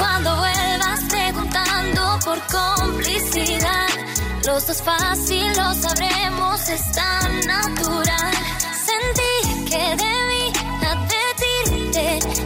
cuando vuelvas preguntando por complicidad. Los dos fácil lo sabremos, es tan natural. Sentí que debí advertirte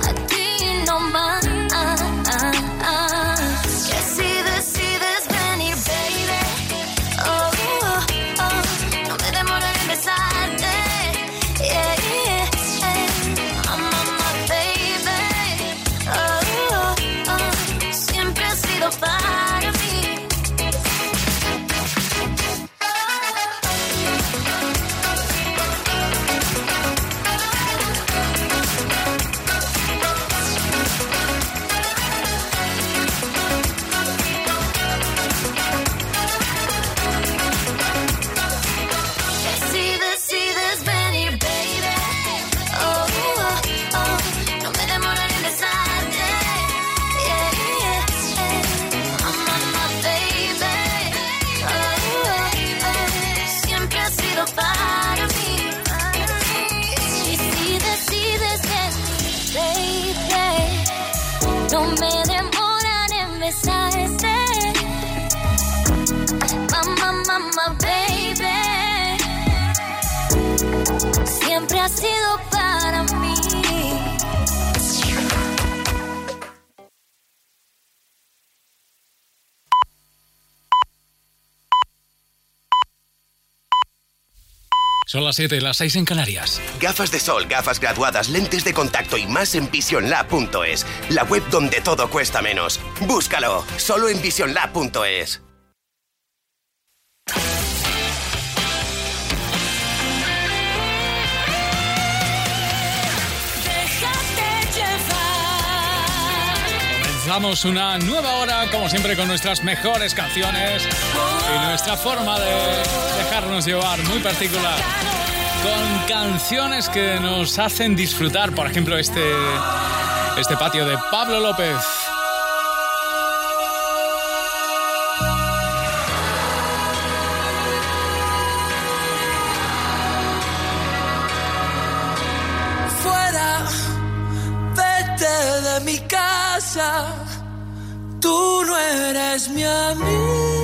Son las 7, las 6 en Canarias. Gafas de sol, gafas graduadas, lentes de contacto y más en visionlab.es, la web donde todo cuesta menos. Búscalo, solo en visionlab.es. Comenzamos una nueva hora, como siempre, con nuestras mejores canciones y nuestra forma de dejarnos llevar muy particular. Con canciones que nos hacen disfrutar, por ejemplo, este, este patio de Pablo López. fuera, vete de mi casa, tú no eres mi amiga.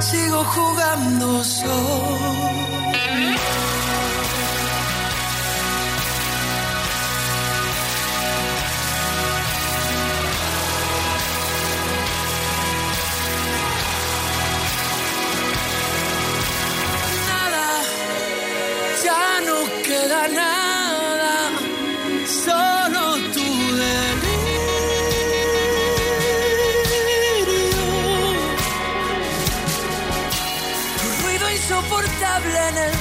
Sigo jugando solo.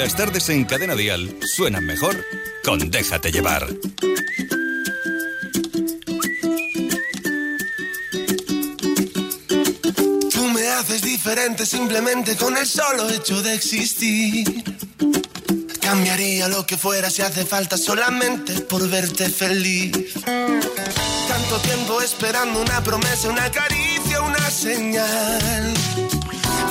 Las tardes en Cadena Dial suenan mejor con Déjate llevar. Tú me haces diferente simplemente con el solo hecho de existir. Cambiaría lo que fuera si hace falta solamente por verte feliz. Tanto tiempo esperando una promesa, una caricia, una señal.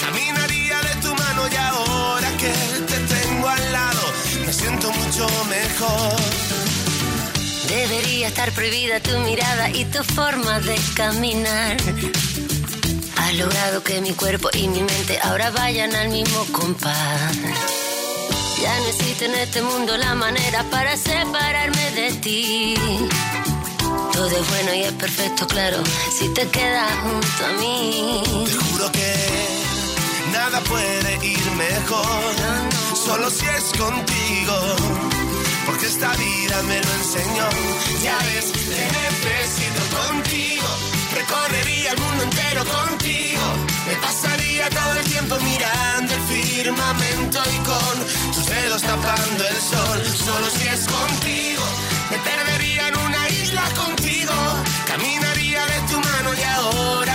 Caminaría de tu mano y ahora que te tengo al lado, me siento mucho mejor. Debería estar prohibida tu mirada y tu forma de caminar. Has logrado que mi cuerpo y mi mente ahora vayan al mismo compás. Ya no existe en este mundo la manera para separarme de ti. Todo es bueno y es perfecto, claro, si te quedas junto a mí. Te juro que puede ir mejor, solo si es contigo. Porque esta vida me lo enseñó. Ya ves, te necesito contigo. Recorrería el mundo entero contigo. Me pasaría todo el tiempo mirando el firmamento y con tus dedos tapando el sol. Solo si es contigo. Me perdería en una isla contigo. Caminaría de tu mano y ahora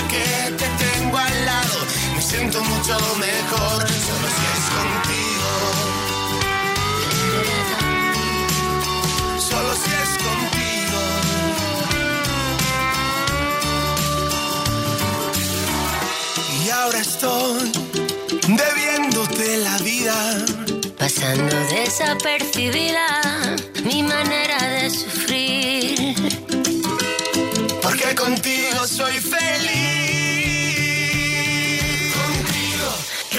siento mucho mejor. Solo si es contigo. Solo si es contigo. Y ahora estoy debiéndote la vida. Pasando desapercibida mi manera de sufrir. Porque contigo soy feliz.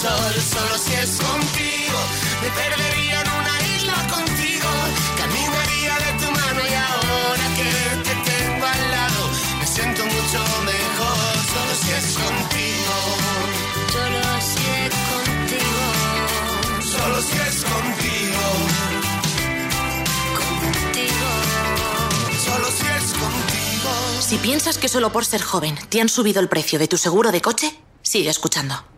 sol. Solo si es contigo, me perdería en una isla contigo. Caminaría de tu mano y ahora que te tengo al lado, me siento mucho mejor. Solo si es contigo, Solo si es contigo, solo si es contigo, contigo. solo si es contigo. Si piensas que solo por ser joven te han subido el precio de tu seguro de coche, sigue escuchando.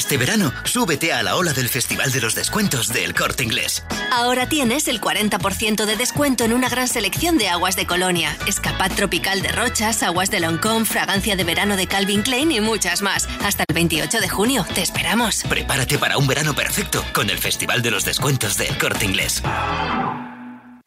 Este verano, súbete a la ola del Festival de los Descuentos del Corte Inglés. Ahora tienes el 40% de descuento en una gran selección de aguas de Colonia, Escapad Tropical de Rochas, aguas de Loncón, fragancia de verano de Calvin Klein y muchas más. Hasta el 28 de junio. Te esperamos. Prepárate para un verano perfecto con el Festival de los Descuentos del Corte Inglés.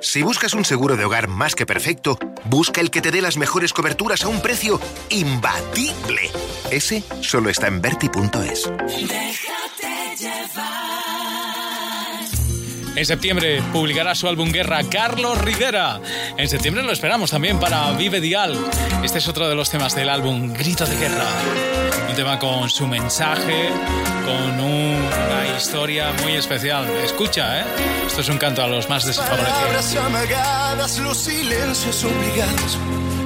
Si buscas un seguro de hogar más que perfecto, busca el que te dé las mejores coberturas a un precio imbatible. Ese solo está en Berti.es. En septiembre publicará su álbum Guerra Carlos Rivera. En septiembre lo esperamos también para Vive Dial. Este es otro de los temas del álbum Grito de Guerra. Un tema con su mensaje, con una historia muy especial. Escucha, ¿eh? Esto es un canto a los más desfavorecidos.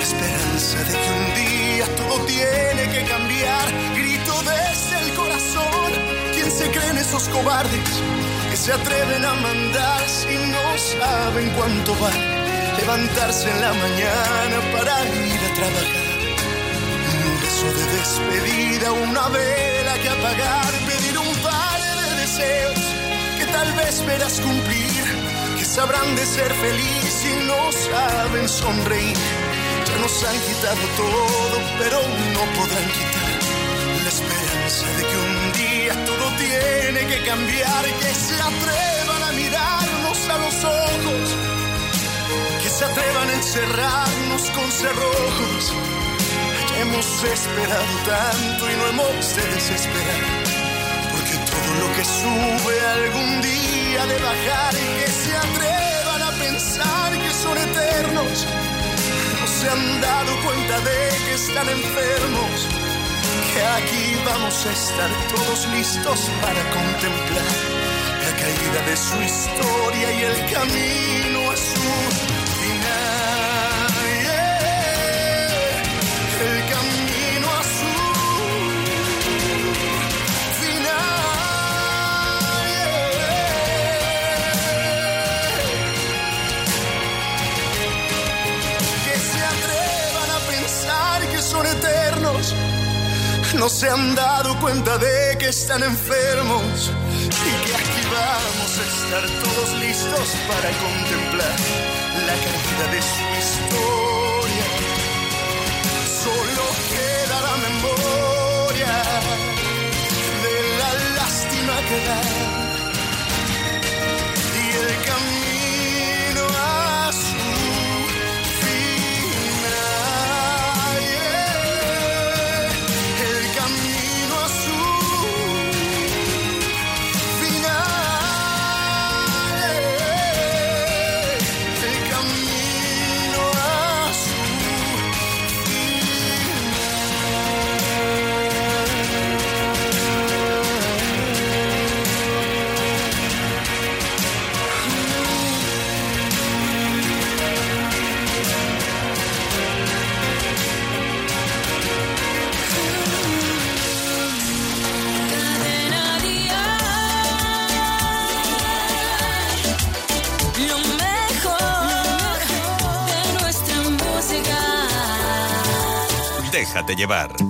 la esperanza de que un día todo tiene que cambiar. Grito desde el corazón. ¿Quién se creen esos cobardes que se atreven a mandar si no saben cuánto vale levantarse en la mañana para ir a trabajar? Un beso de despedida, una vela que apagar, pedir un par de deseos que tal vez verás cumplir, que sabrán de ser feliz y no saben sonreír. Nos han quitado todo, pero no podrán quitar la esperanza de que un día todo tiene que cambiar, que se atrevan a mirarnos a los ojos, que se atrevan a encerrarnos con cerrojos. Hemos esperado tanto y no hemos de desesperar, porque todo lo que sube algún día de bajar y que se atrevan a pensar que son eternos no se han dado cuenta de que están enfermos, que aquí vamos a estar todos listos para contemplar la caída de su historia y el camino a no se han dado cuenta de que están enfermos y que aquí vamos a estar todos listos para contemplar la caída de su historia. Solo queda la memoria de la lástima que da y el camino Déjate llevar.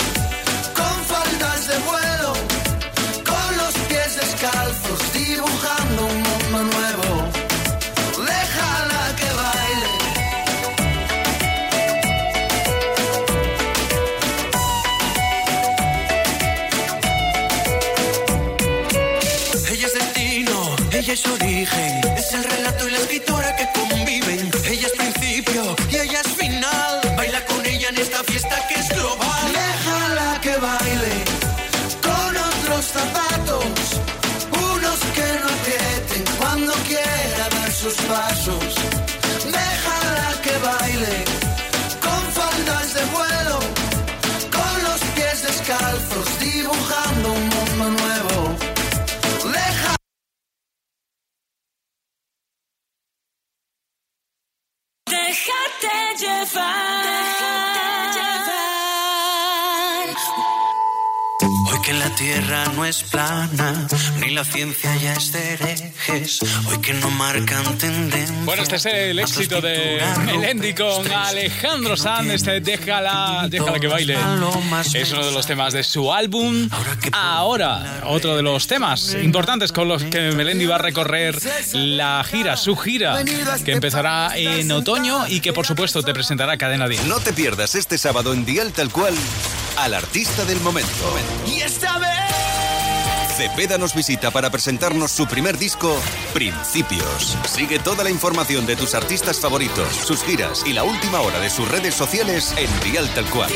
ella es origen. Es el relato y la escritora que conviven. Ella es principio y ella es final. Baila con ella en esta fiesta que es global. Déjala que baile con otros zapatos, unos que no aprieten cuando quiera dar sus pasos. Déjala que baile es plana, ni la ciencia ya es de herejes. Hoy que no marcan tendencia. Bueno, este es el éxito de Melendi con Alejandro Sanz, este Déjala, déjala que baile. Es uno de los temas de su álbum. Ahora, otro de los temas importantes con los que Melendi va a recorrer la gira, su gira, que empezará en otoño y que por supuesto te presentará Cadena 10. No te pierdas este sábado en Dial Tal Cual al artista del momento. y esta vez. Cepeda nos visita para presentarnos su primer disco, Principios. Sigue toda la información de tus artistas favoritos, sus giras y la última hora de sus redes sociales en Dial Tal Cual.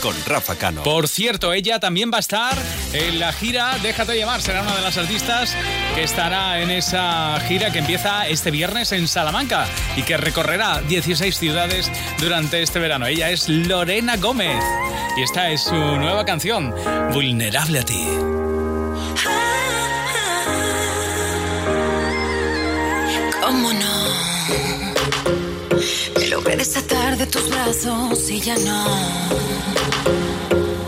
Con Rafa Cano. Por cierto, ella también va a estar en la gira Déjate llevar. Será una de las artistas que estará en esa gira que empieza este viernes en Salamanca y que recorrerá 16 ciudades durante este verano. Ella es Lorena Gómez y esta es su nueva canción, Vulnerable a ti. ¿Cómo no? Desatar de tus brazos y ya no.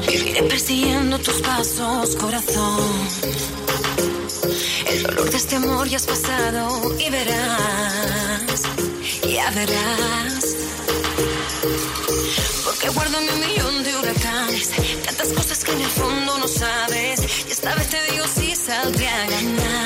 Viviré persiguiendo tus pasos, corazón. El dolor de este amor ya has pasado y verás, ya verás. Porque guardo mi millón de huracanes, tantas cosas que en el fondo no sabes. Y esta vez te digo si saldré a ganar.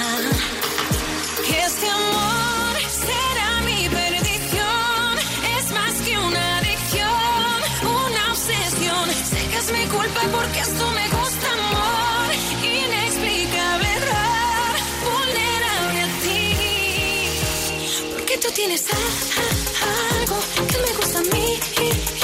Porque tú tienes a- a- algo que me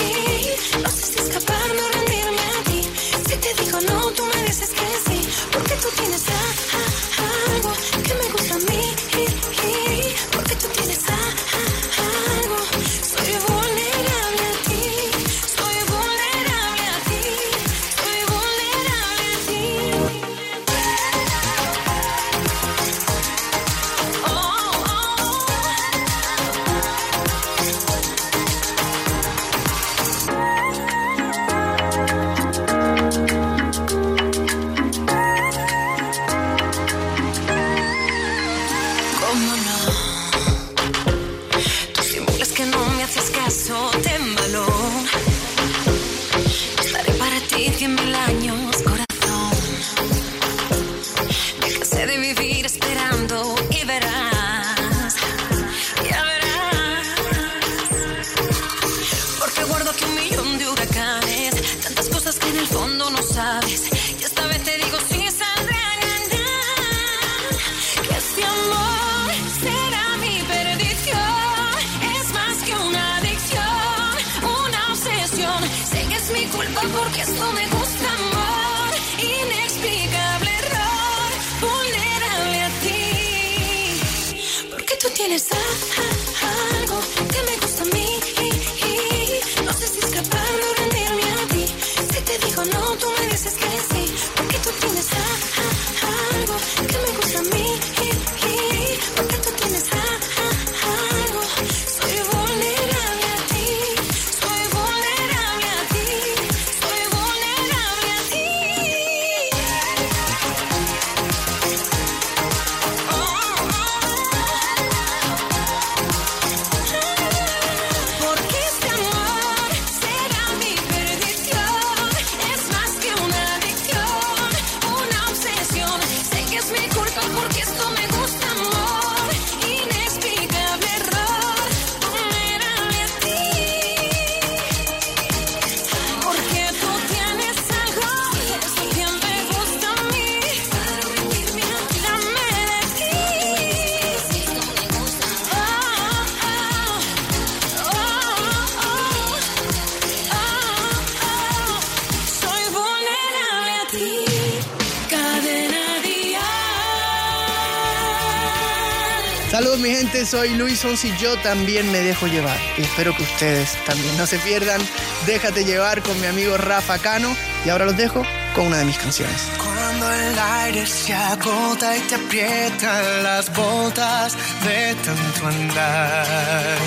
Luis Sons y yo también me dejo llevar. Y espero que ustedes también no se pierdan. Déjate llevar con mi amigo Rafa Cano. Y ahora los dejo con una de mis canciones. Cuando el aire se agota y te aprietan las botas de tanto andar.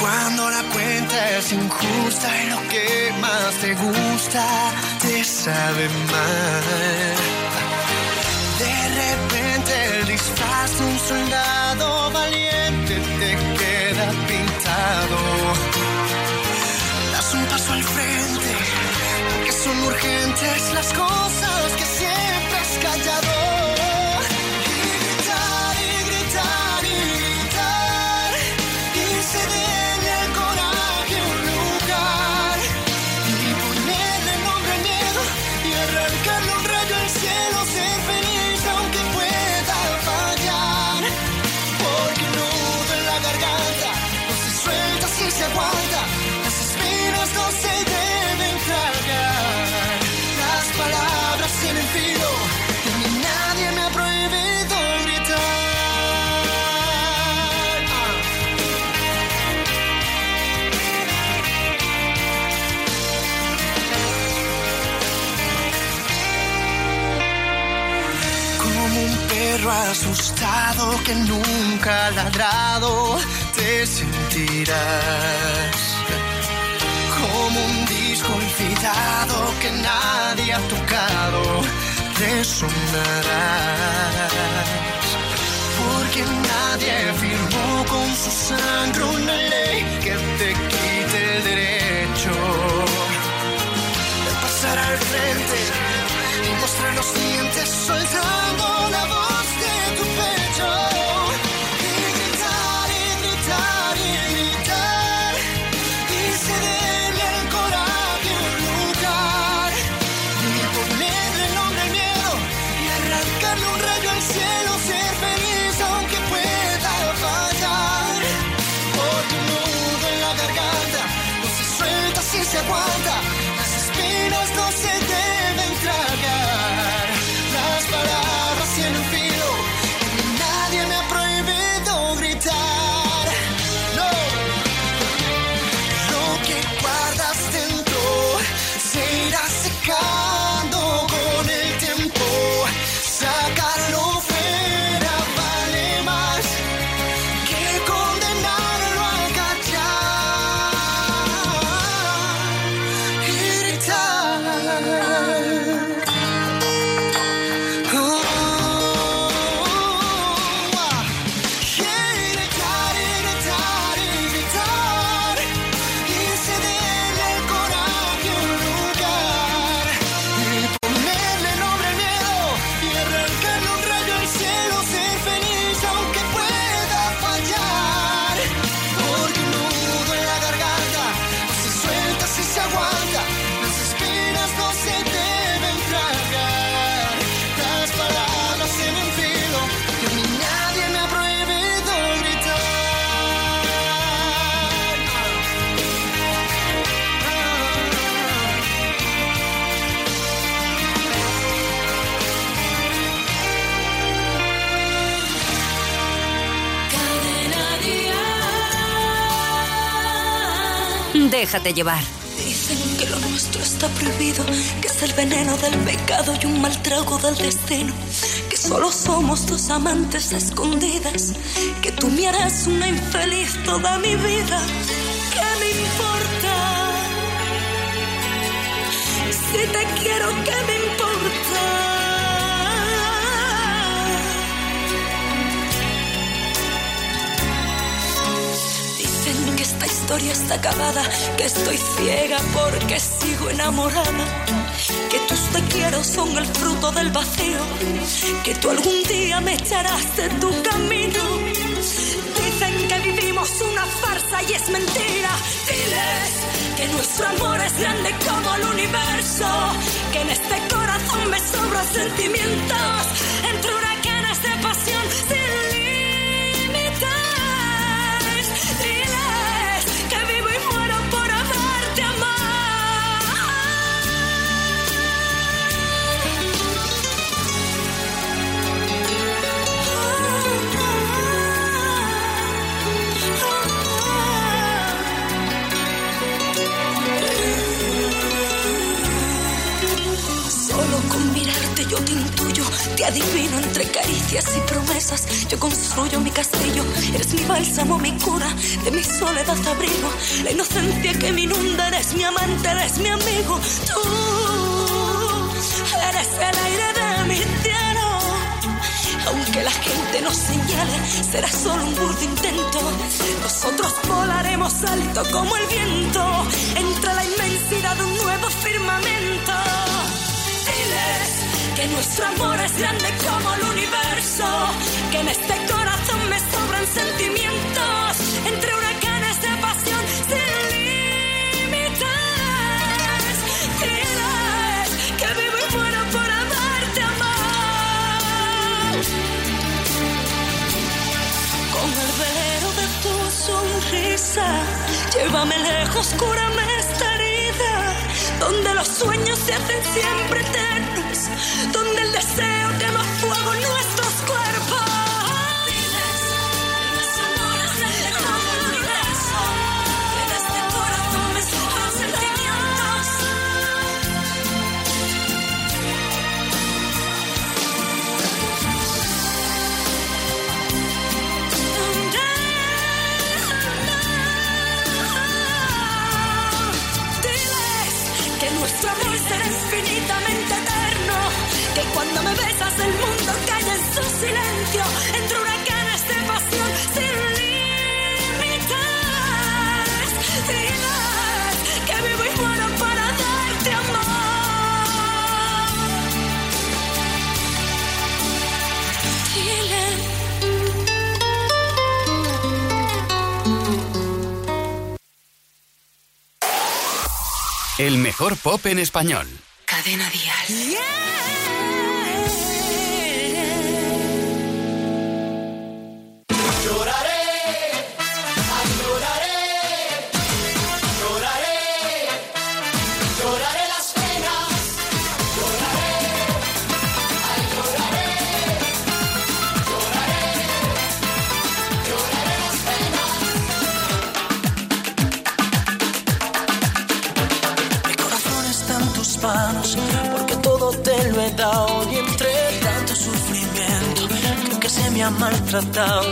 Cuando la cuenta es injusta y lo que más te gusta te sabe mal. De repente el disfraz de un soldado urgentes que nunca ladrado, te sentirás. Como un disco olvidado que nadie ha tocado, resonarás. Porque nadie firmó con su sangre una ley que te quite el derecho de pasar al frente y mostrar los dientes Déjate llevar. Dicen que lo nuestro está prohibido, que es el veneno del pecado y un mal trago del destino. Que solo somos dos amantes escondidas, que tú me harás una infeliz toda mi vida. ¿Qué me importa? Si te quiero, ¿qué me historia está acabada, que estoy ciega porque sigo enamorada, que tus te quiero son el fruto del vacío, que tú algún día me echarás de tu camino. Dicen que vivimos una farsa y es mentira. Diles que nuestro amor es grande como el universo, que en este corazón me sobran sentimientos entre huracanes de pasión sin adivino entre caricias y promesas. Yo construyo mi castillo, eres mi bálsamo, mi cura, de mi soledad abrigo. La inocencia que me inunda, eres mi amante, eres mi amigo. Tú eres el aire de mi cielo. Aunque la gente nos señale, será solo un burdo intento. Nosotros volaremos alto como el viento, entre la inmensidad de un nuevo firmamento. Diles que nuestro amor es grande como el universo, que en este corazón me sobran sentimientos, entre huracanes de pasión sin límites. Diles que vivo y muero por amarte, amar. Con el velero de tu sonrisa, llévame lejos, cúrame esta donde los sueños se hacen siempre eternos, donde el deseo quema fuego pop en español. Cadena Dial. Lloraré,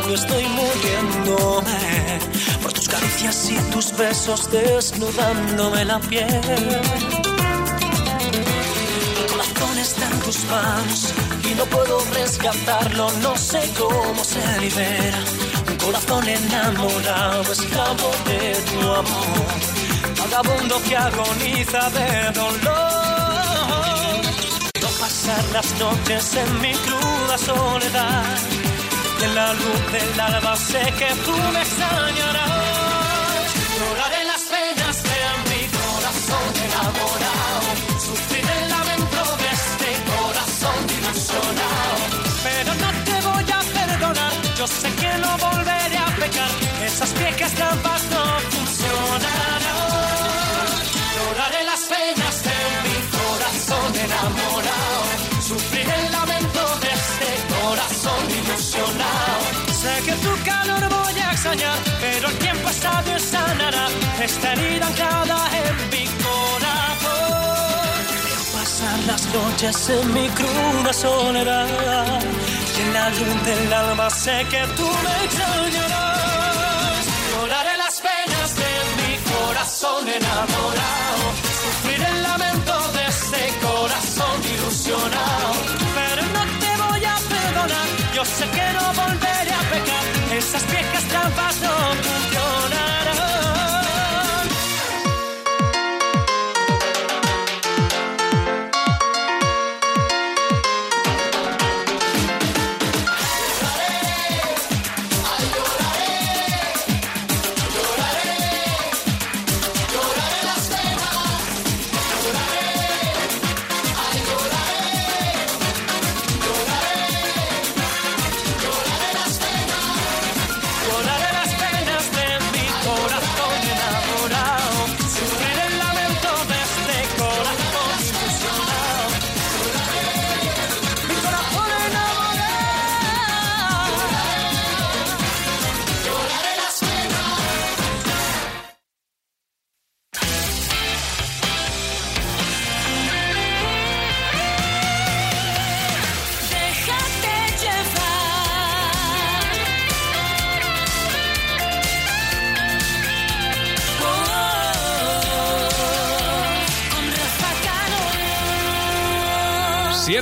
y estoy muriéndome por tus caricias y tus besos desnudándome la piel. Mi corazón está en tus manos y no puedo rescatarlo, no sé cómo se libera. Un corazón enamorado, esclavo de tu amor vagabundo que agoniza de dolor. Pasar las noches en mi cruda soledad. En la luz del alba sé que tú me extrañarás. Esta herida anclada en mi corazón. Veo pasar las noches en mi cruda soledad. Y en la luz del alma sé que tú me extrañarás. Lloraré las penas de mi corazón enamorado. Sufrir el lamento de este corazón ilusionado. Pero no te voy a perdonar. Yo sé que no volveré a pecar. Esas viejas trampas no funcionarán.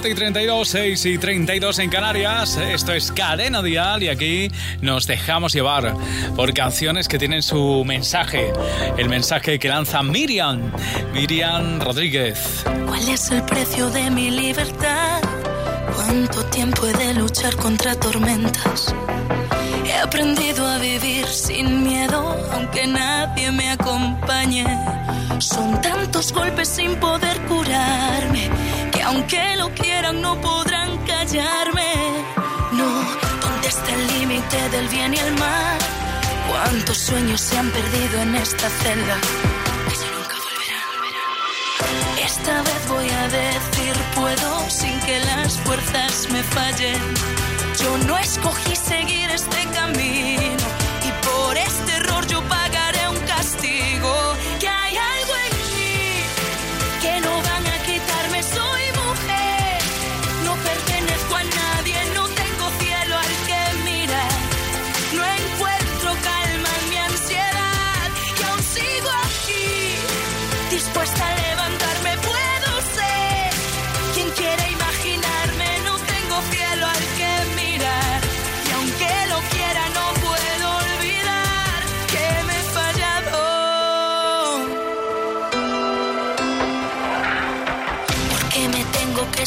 7 y 32, 6 y 32 en Canarias. Esto es Cadena Dial y aquí nos dejamos llevar por canciones que tienen su mensaje. El mensaje que lanza Miriam, Miriam Rodríguez. ¿Cuál es el precio de mi libertad? ¿Cuánto tiempo he de luchar contra tormentas? He aprendido a vivir sin miedo, aunque nadie me acompañe. Son tantos golpes sin poder curarme aunque lo quieran no podrán callarme. No, ¿dónde está el límite del bien y el mal? ¿Cuántos sueños se han perdido en esta celda? Que nunca volverán. Esta vez voy a decir puedo sin que las fuerzas me fallen. Yo no escogí seguir este camino y por este error yo pagaré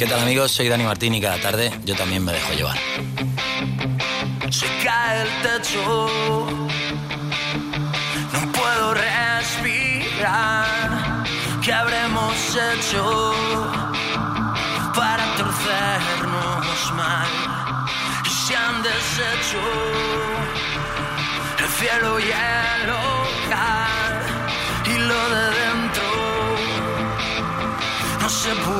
¿Qué tal amigos? Soy Dani Martín y cada tarde yo también me dejo llevar. Se cae el techo, no puedo respirar. ¿Qué habremos hecho para torcernos mal? Y se han deshecho el cielo y el hogar y lo de dentro no se pudo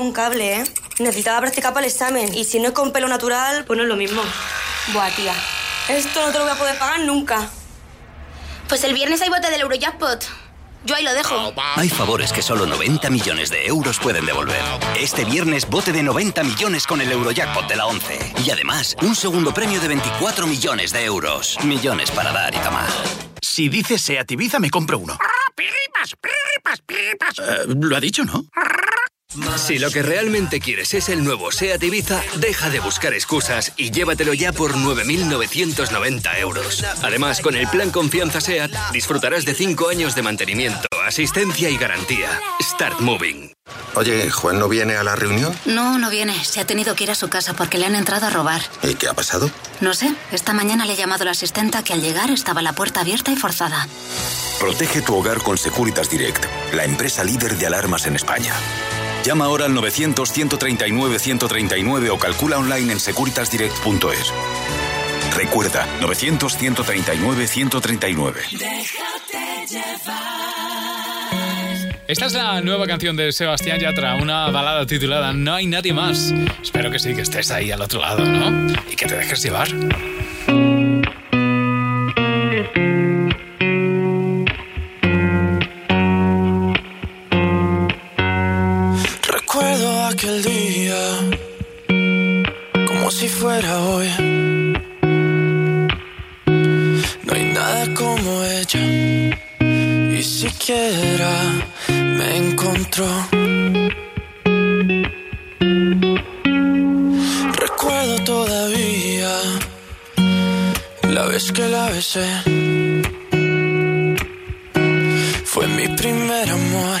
un cable, ¿eh? Necesitaba practicar para el examen. Y si no es con pelo natural, pues no es lo mismo. Buah, tía. Esto no te lo voy a poder pagar nunca. Pues el viernes hay bote del Eurojackpot. Yo ahí lo dejo. Hay favores que solo 90 millones de euros pueden devolver. Este viernes bote de 90 millones con el Eurojackpot de la 11. Y además, un segundo premio de 24 millones de euros. Millones para dar y tomar. Si dices Seat Ibiza, me compro uno. Eh, lo ha dicho, ¿no? Si lo que realmente quieres es el nuevo SEAT Ibiza, deja de buscar excusas y llévatelo ya por 9.990 euros. Además, con el plan Confianza SEAT, disfrutarás de 5 años de mantenimiento, asistencia y garantía. Start Moving. Oye, ¿Juan no viene a la reunión? No, no viene. Se ha tenido que ir a su casa porque le han entrado a robar. ¿Y qué ha pasado? No sé. Esta mañana le he llamado a la asistenta que al llegar estaba la puerta abierta y forzada. Protege tu hogar con Securitas Direct, la empresa líder de alarmas en España. Llama ahora al 900-139-139 o calcula online en securitasdirect.es. Recuerda, 900-139-139. Esta es la nueva canción de Sebastián Yatra, una balada titulada No hay nadie más. Espero que sí, que estés ahí al otro lado, ¿no? Y que te dejes llevar. Aquel día como si fuera hoy. No hay nada como ella, y siquiera me encontró. Recuerdo todavía la vez que la besé. Fue mi primer amor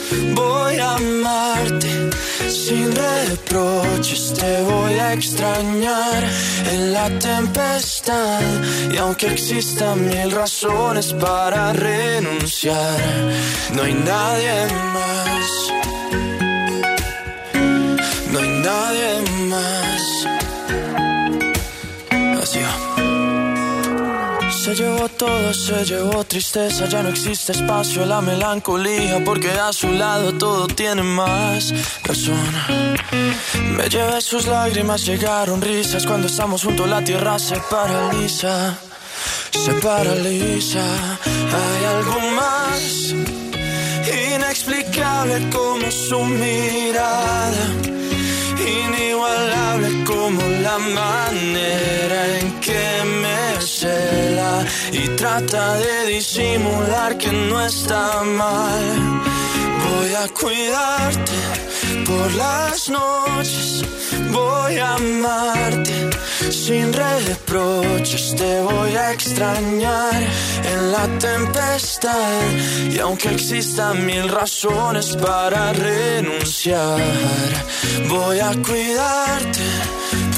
Voy a amarte sin reproches, te voy a extrañar en la tempestad. Y aunque existan mil razones para renunciar, no hay nadie más. No hay nadie más. Así va. Se llevó todo, se llevó tristeza, ya no existe espacio a la melancolía, porque a su lado todo tiene más razón. Me llevé sus lágrimas, llegaron risas, cuando estamos juntos la tierra se paraliza, se paraliza. Hay algo más inexplicable como su mirada inigualable como la manera en que me cela y trata de disimular que no está mal. Voy a cuidarte por las noches, voy a amarte. Sin reproches, te voy a extrañar en la tempestad. Y aunque existan mil razones para renunciar, voy a cuidarte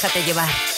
Déjate llevar.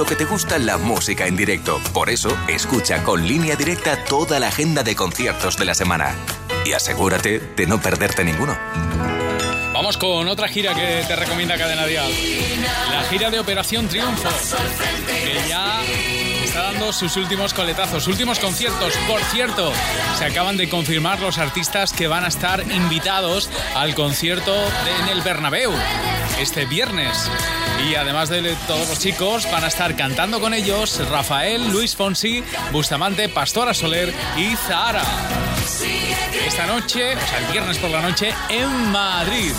Lo que te gusta la música en directo. Por eso, escucha con línea directa toda la agenda de conciertos de la semana. Y asegúrate de no perderte ninguno. Vamos con otra gira que te recomienda Cadena Dial. La gira de Operación Triunfo. Que ya está dando sus últimos coletazos, últimos conciertos. Por cierto, se acaban de confirmar los artistas que van a estar invitados al concierto en el Bernabéu este viernes. Y además de todos los chicos, van a estar cantando con ellos Rafael, Luis Fonsi, Bustamante, Pastora Soler y Zahara. Esta noche, o sea, el viernes por la noche, en Madrid.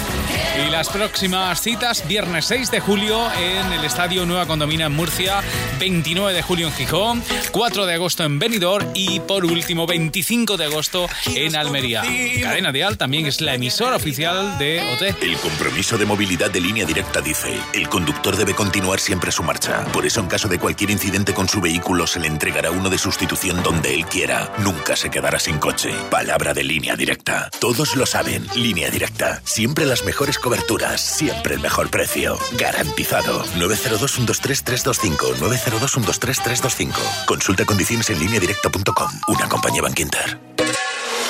Y las próximas citas, viernes 6 de julio en el Estadio Nueva Condomina en Murcia, 29 de julio en Gijón, 4 de agosto en Benidorm y por último 25 de agosto en Almería. Cadena Dial también es la emisora oficial de OT. El compromiso de movilidad de línea directa dice, el conductor debe continuar siempre su marcha. Por eso en caso de cualquier incidente con su vehículo se le entregará uno de sustitución donde él quiera. Nunca se quedará sin coche. Palabra de línea directa. Todos lo saben. Línea directa. Siempre las mejores coberturas. Siempre el mejor precio. Garantizado. 902-123-325. 902-123-325. Consulta condiciones en línea directa.com. Una compañía Bank Inter.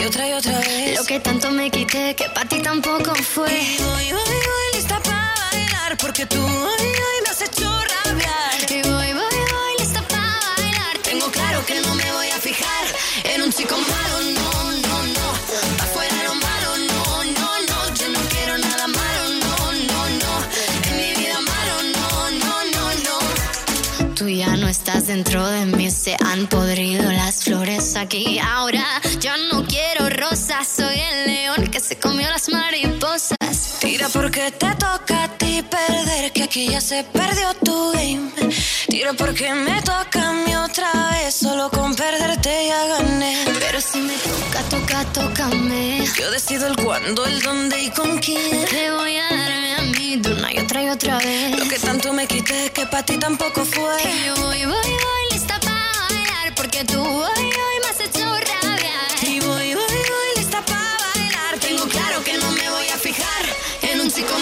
y otra y otra vez. Lo que tanto me quité, que para ti tampoco fue. Y voy, voy, voy, lista para bailar, porque tú hoy, hoy me dentro de mí, se han podrido las flores aquí. Ahora yo no quiero rosas, soy el león que se comió las mariposas. Tira porque te toca perder, que aquí ya se perdió tu game. Tira porque me toca a mí otra vez, solo con perderte ya gané. Pero si me toca, toca, tócame. Yo decido el cuándo, el dónde y con quién. Te voy a darme a mí de una y otra y otra vez. Lo que tanto me quité, que para ti tampoco fue. Y yo voy, voy, voy, lista para bailar, porque tú hoy, hoy me has hecho rabiar. Y voy, voy, voy, lista para bailar. Tengo claro que no me voy a fijar en un chico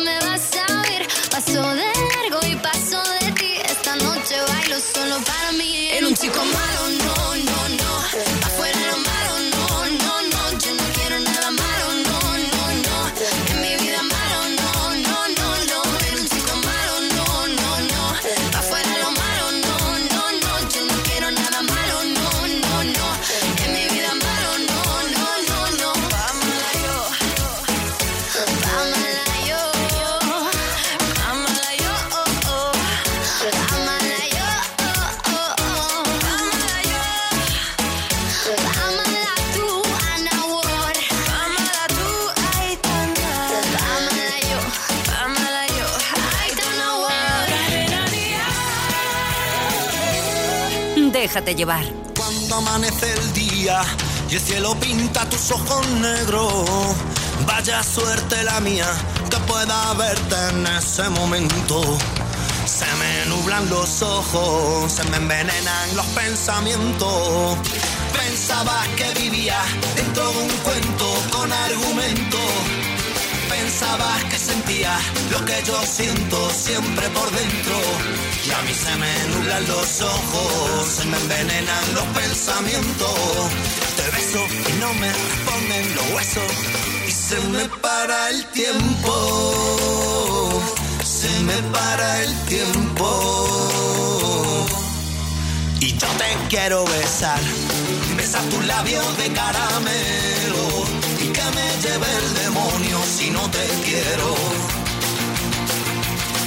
me vas a oír. Paso de largo y paso de ti. Esta noche bailo solo para mí. En un chico malo, no. Déjate llevar. Cuando amanece el día y el cielo pinta tus ojos negros, vaya suerte la mía que pueda verte en ese momento. Se me nublan los ojos, se me envenenan los pensamientos. Pensaba que vivía dentro de un cuento con argumento. Pensabas que sentía lo que yo siento siempre por dentro. Y a mí se me nublan los ojos, se me envenenan los pensamientos. Te beso y no me responden los huesos. Y se me para el tiempo. Se me para el tiempo. Y yo te quiero besar, besar tus labios de caramelo que me lleve el demonio si no te quiero.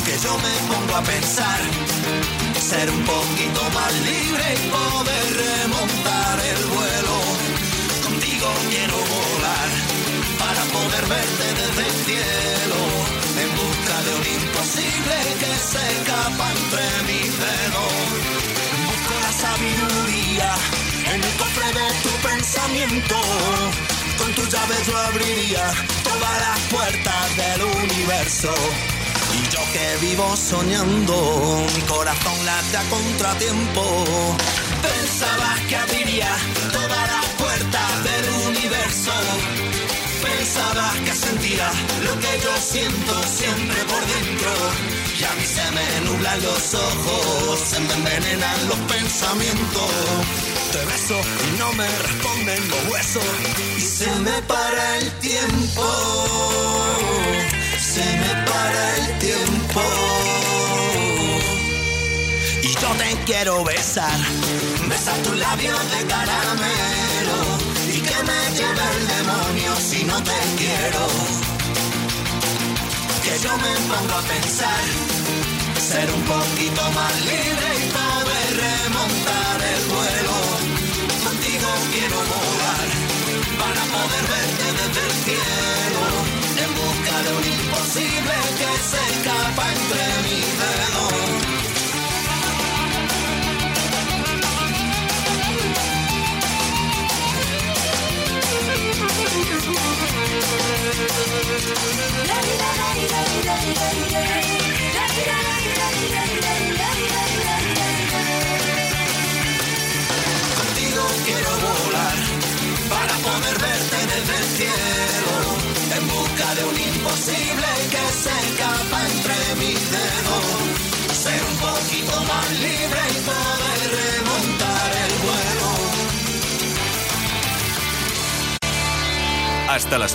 Que yo me pongo a pensar, ser un poquito más libre y poder remontar el vuelo. Contigo quiero volar para poder verte desde el cielo, en busca de un imposible que se escapa entre mis dedos busco la sabiduría en el cofre de tu pensamiento. Con tu llave yo abriría todas las puertas del universo. Y yo que vivo soñando, mi corazón late a contratiempo. Pensabas que abriría todas las puertas del universo. Pensabas que sentía lo que yo siento siempre por dentro. Y a mí se me nublan los ojos, se me envenenan los pensamientos. Beso y no me responden los huesos. Y se me para el tiempo. Se me para el tiempo. Y yo te quiero besar, besar tus labios de caramelo y que me no te quiero. Que yo me pongo a pensar, ser un poquito más libre y poder remontar el vuelo. Quiero volar para poder verte desde el cielo. En busca de un imposible que se escapa entre mis dedos.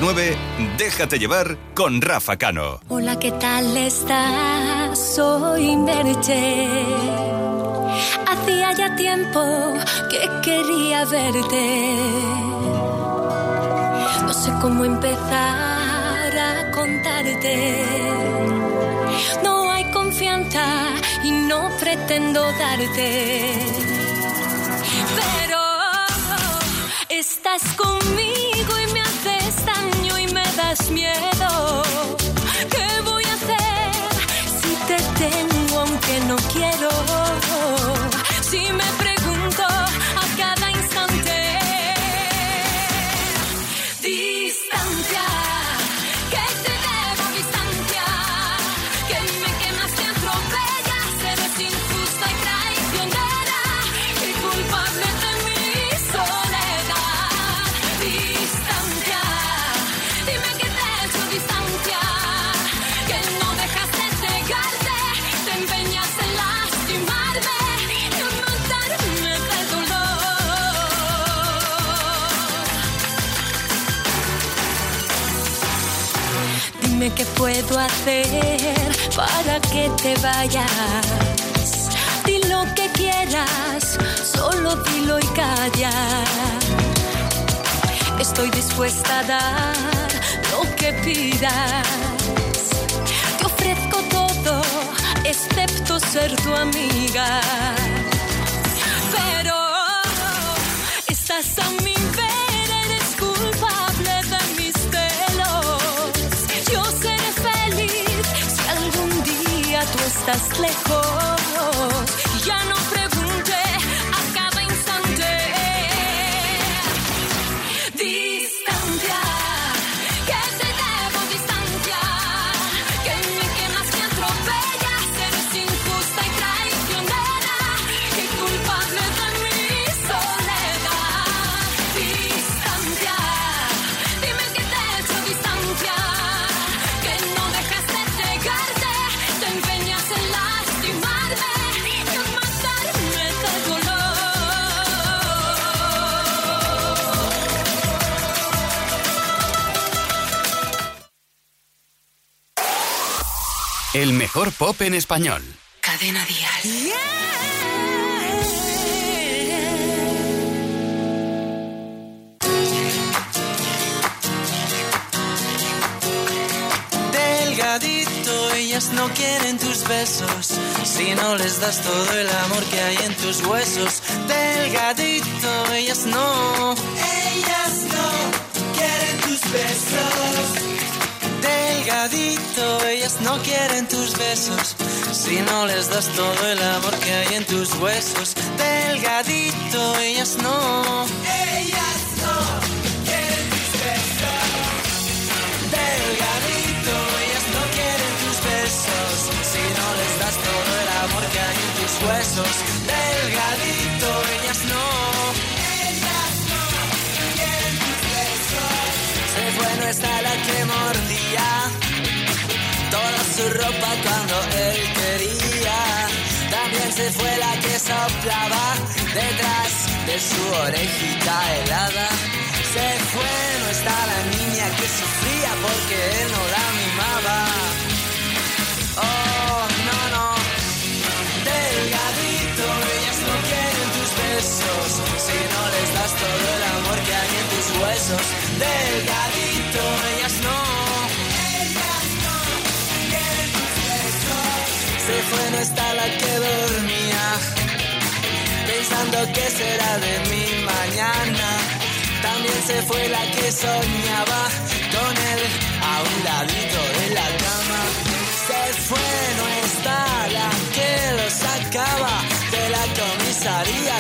9, déjate llevar con Rafa Cano. Hola, ¿qué tal estás? Soy Merche. Hacía ya tiempo que quería verte. No sé cómo empezar a contarte. No hay confianza y no pretendo darte. Pero estás conmigo das miedo. ¿Qué voy a hacer si te tengo aunque no quiero? Si me Qué puedo hacer para que te vayas. Di lo que quieras, solo dilo y calla. Estoy dispuesta a dar lo que pidas. Te ofrezco todo, excepto ser tu amiga. Estás lejos. Mejor pop en español. Cadena Dial. Delgadito, ellas no quieren tus besos si no les das todo el amor que hay en tus huesos. Delgadito, ellas no. Ellas no quieren tus besos. Delgadito, ellas no quieren tus besos si no les das todo el amor que hay en tus huesos. Delgadito, ellas no. Ellas no quieren tus besos. Delgadito, ellas no quieren tus besos si no les das todo el amor que hay en tus huesos. Está la que mordía toda su ropa cuando él quería. También se fue la que soplaba detrás de su orejita helada. Se fue, no está la niña que sufría porque él no la mimaba. Oh, no, no. Delgadito, ellas no quieren tus besos. Si no les das todo el amor que hay en tus huesos. Delgadito. Ellas no. Ellas no quieren. Se fue, no está la que dormía, pensando que será de mi mañana. También se fue la que soñaba con él a un ladito de la cama. Se fue, no está la que lo sacaba de la comisaría